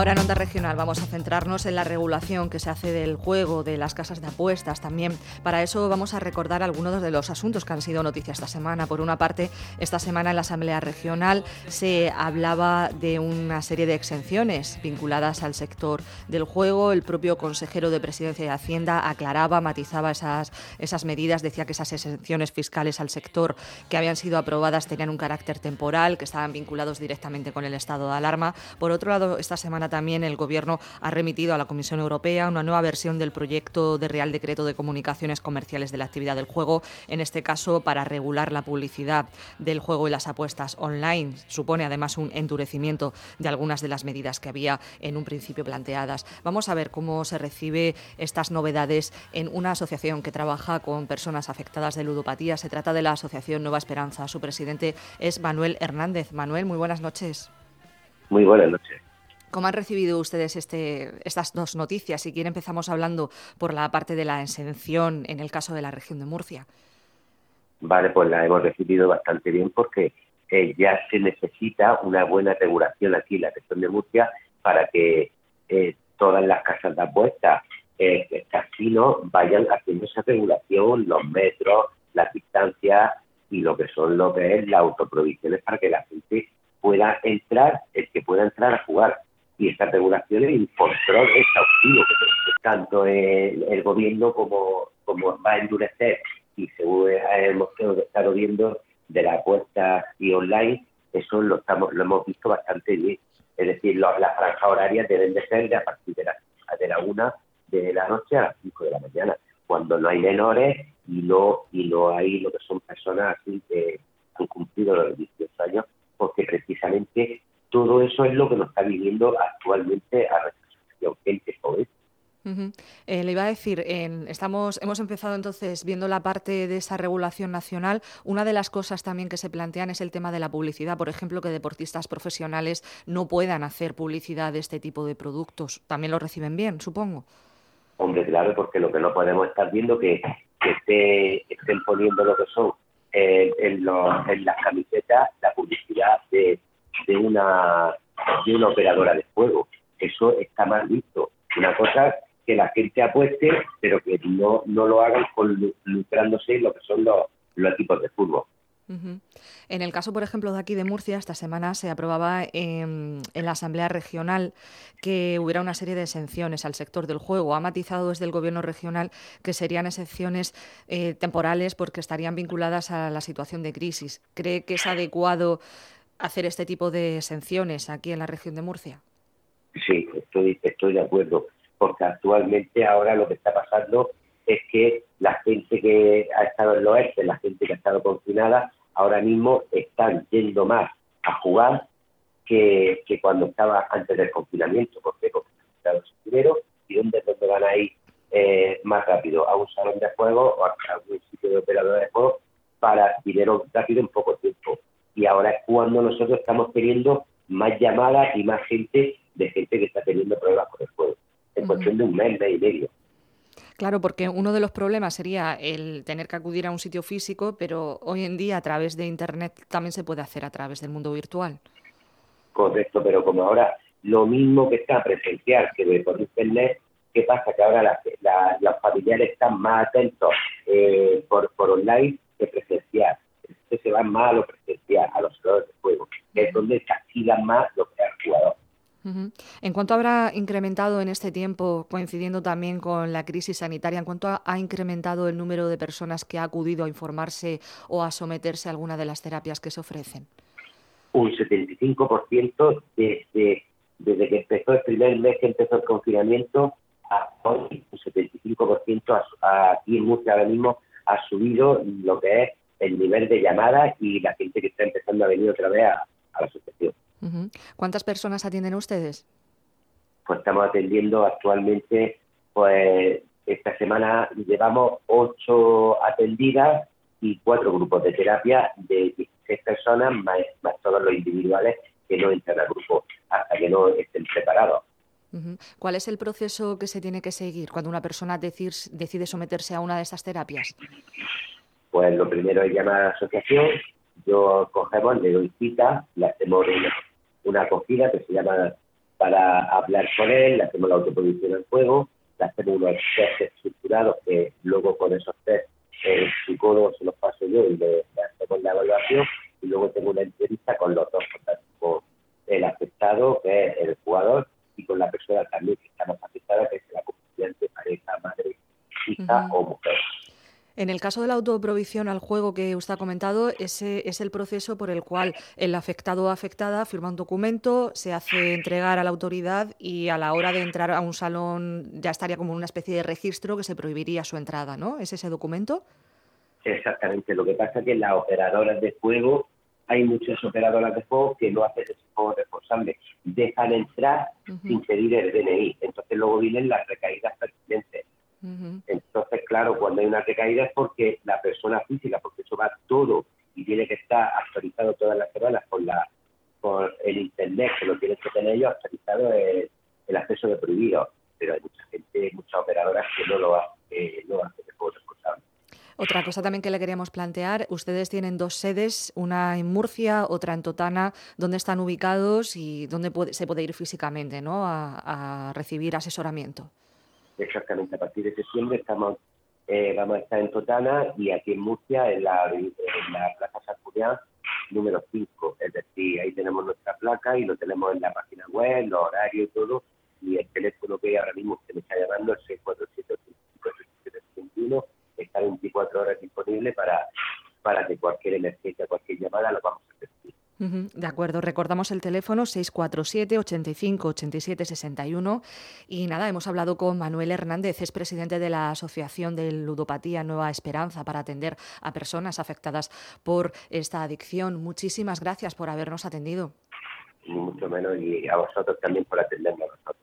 Ahora en Onda Regional vamos a centrarnos en la regulación que se hace del juego, de las casas de apuestas también. Para eso vamos a recordar algunos de los asuntos que han sido noticia esta semana. Por una parte, esta semana en la Asamblea Regional se hablaba de una serie de exenciones vinculadas al sector del juego. El propio consejero de Presidencia y Hacienda aclaraba, matizaba esas, esas medidas, decía que esas exenciones fiscales al sector que habían sido aprobadas tenían un carácter temporal, que estaban vinculados directamente con el estado de alarma. Por otro lado, esta semana también el Gobierno ha remitido a la Comisión Europea una nueva versión del proyecto de Real Decreto de Comunicaciones Comerciales de la Actividad del Juego, en este caso para regular la publicidad del juego y las apuestas online. Supone además un endurecimiento de algunas de las medidas que había en un principio planteadas. Vamos a ver cómo se recibe estas novedades en una asociación que trabaja con personas afectadas de ludopatía. Se trata de la Asociación Nueva Esperanza. Su presidente es Manuel Hernández. Manuel, muy buenas noches. Muy buenas noches. ¿Cómo han recibido ustedes este, estas dos noticias? Si quiere empezamos hablando por la parte de la exención en el caso de la región de Murcia. Vale, pues la hemos recibido bastante bien porque eh, ya se necesita una buena regulación aquí en la región de Murcia para que eh, todas las casas de apuestas, eh, casinos, vayan haciendo esa regulación, los metros, las distancias y lo que son lo que es las autoprovisiones para que la gente pueda entrar, el que pueda entrar a jugar y estas regulaciones y control exhaustivo tanto el, gobierno como, como va a endurecer y según hemos estado viendo de la apuesta y online, eso lo estamos lo hemos visto bastante bien. Es decir, las franjas horarias deben de ser de a partir de la, de la una de la noche a las cinco de la mañana, cuando no hay menores y no y no hay lo que son personas así que han cumplido los 18 años, porque precisamente eso es lo que nos está viviendo actualmente a nuestra gente joven. Eh, le iba a decir, estamos, hemos empezado entonces viendo la parte de esa regulación nacional. Una de las cosas también que se plantean es el tema de la publicidad. Por ejemplo, que deportistas profesionales no puedan hacer publicidad de este tipo de productos. También lo reciben bien, supongo. Hombre, claro, porque lo que no podemos estar viendo que, que estén poniendo lo que son eh, en, en las camisetas la publicidad de de una, de una operadora de juego. Eso está mal visto. Una cosa que la gente apueste, pero que no, no lo hagan con, lucrándose lo que son los, los equipos de fútbol. En el caso, por ejemplo, de aquí de Murcia, esta semana se aprobaba en, la Asamblea Regional que hubiera una serie de exenciones al sector del juego. Ha matizado desde el Gobierno regional que serían exenciones eh, temporales porque estarían vinculadas a la situación de crisis. ¿Cree que es adecuado hacer este tipo de exenciones aquí en la región de Murcia? Sí, estoy, estoy de acuerdo, porque actualmente ahora lo que está pasando es que la gente que ha estado en los oeste, la gente que ha estado confinada, ahora mismo están yendo más a jugar que, cuando estaba antes del confinamiento, porque han su dinero y dónde es donde van a ir eh, más rápido, a un salón de juego o a, un sitio de operador de juego para dinero rápido en poco tiempo y ahora es cuando nosotros estamos teniendo más llamadas y más gente de gente que está teniendo problemas con el juego. En cuestión de un mes, mes y medio. Claro, porque uno de los problemas sería el tener que acudir a un sitio físico, pero hoy en día a través de Internet también se puede hacer a través del mundo virtual. Correcto, pero como ahora lo mismo que está presencial que por Internet, ¿qué pasa? Que ahora los familiares están más atentos eh, por, por online que presencial se van más a lo presencial, a los jugadores de juego, que es donde castigan más lo que el jugador. ¿En cuánto habrá incrementado en este tiempo, coincidiendo también con la crisis sanitaria, en cuánto ha, incrementado el número de personas que ha acudido a informarse o a someterse a alguna de las terapias que se ofrecen? Un 75% desde, desde que empezó el primer mes que empezó el confinamiento, a hoy un 75% aquí en Murcia ahora mismo ha subido lo que es el nivel de llamadas y la gente que está empezando a venir otra vez a, la asociación. ¿Cuántas personas atienden ustedes? Pues estamos atendiendo actualmente, pues esta semana llevamos ocho atendidas y cuatro grupos de terapia de 16 personas, más, todos los individuales que no entran al grupo hasta que no estén preparados. ¿Cuál es el proceso que se tiene que seguir cuando una persona decide someterse a una de esas terapias? Pues lo primero es llamar a la asociación, yo cogemos, le doy cita, le hacemos una, acogida que se llama para hablar con él, le hacemos la autoproducción del juego, le hacemos unos test estructurados que luego con esos test el psicólogo se los paso yo y le, hacemos la evaluación y luego tengo una entrevista con los dos, con el afectado, que es el jugador, y con la persona también que está más afectada, que es la acompañante, pareja, madre, hija o mujer. En el caso de la autoprovisión al juego que usted ha comentado, ese es el proceso por el cual el afectado o afectada firma un documento, se hace entregar a la autoridad y a la hora de entrar a un salón ya estaría como una especie de registro que se prohibiría su entrada, ¿no? ¿Es ese documento? Exactamente. Lo que pasa es que las operadoras de juego, hay muchas operadoras de juego que no hacen ese juego responsable. Dejan entrar sin pedir el DNI. Entonces luego vienen las recaídas pertinentes entonces, claro, cuando hay una recaída es porque la persona física, porque eso va todo y tiene que estar actualizado todas las semanas con la con el internet, que lo tienen que tener ellos actualizado el, el acceso de prohibido. Pero hay mucha gente, muchas operadoras que no lo hacen, no hacen el juego responsable. Otra cosa también que le queríamos plantear, ustedes tienen dos sedes, una en Murcia, otra en Totana, ¿dónde están ubicados y dónde se puede ir físicamente ¿no? a recibir asesoramiento? Exactamente a partir de septiembre estamos eh, vamos a estar en Totana y aquí en Murcia en la, Plaza San Julián número 5, es decir, ahí tenemos nuestra placa y lo tenemos en la página web, los horarios y todo, y el teléfono que ahora mismo usted me está llamando, el 647 está 24 horas disponible para, para que cualquier emergencia, cualquier llamada lo vamos De acuerdo, recordamos el teléfono 647 85 87 61 y nada, hemos hablado con Manuel Hernández, es presidente de la Asociación de Ludopatía Nueva Esperanza para atender a personas afectadas por esta adicción. Muchísimas gracias por habernos atendido. mucho menos y a vosotros también por atendernos a nosotros.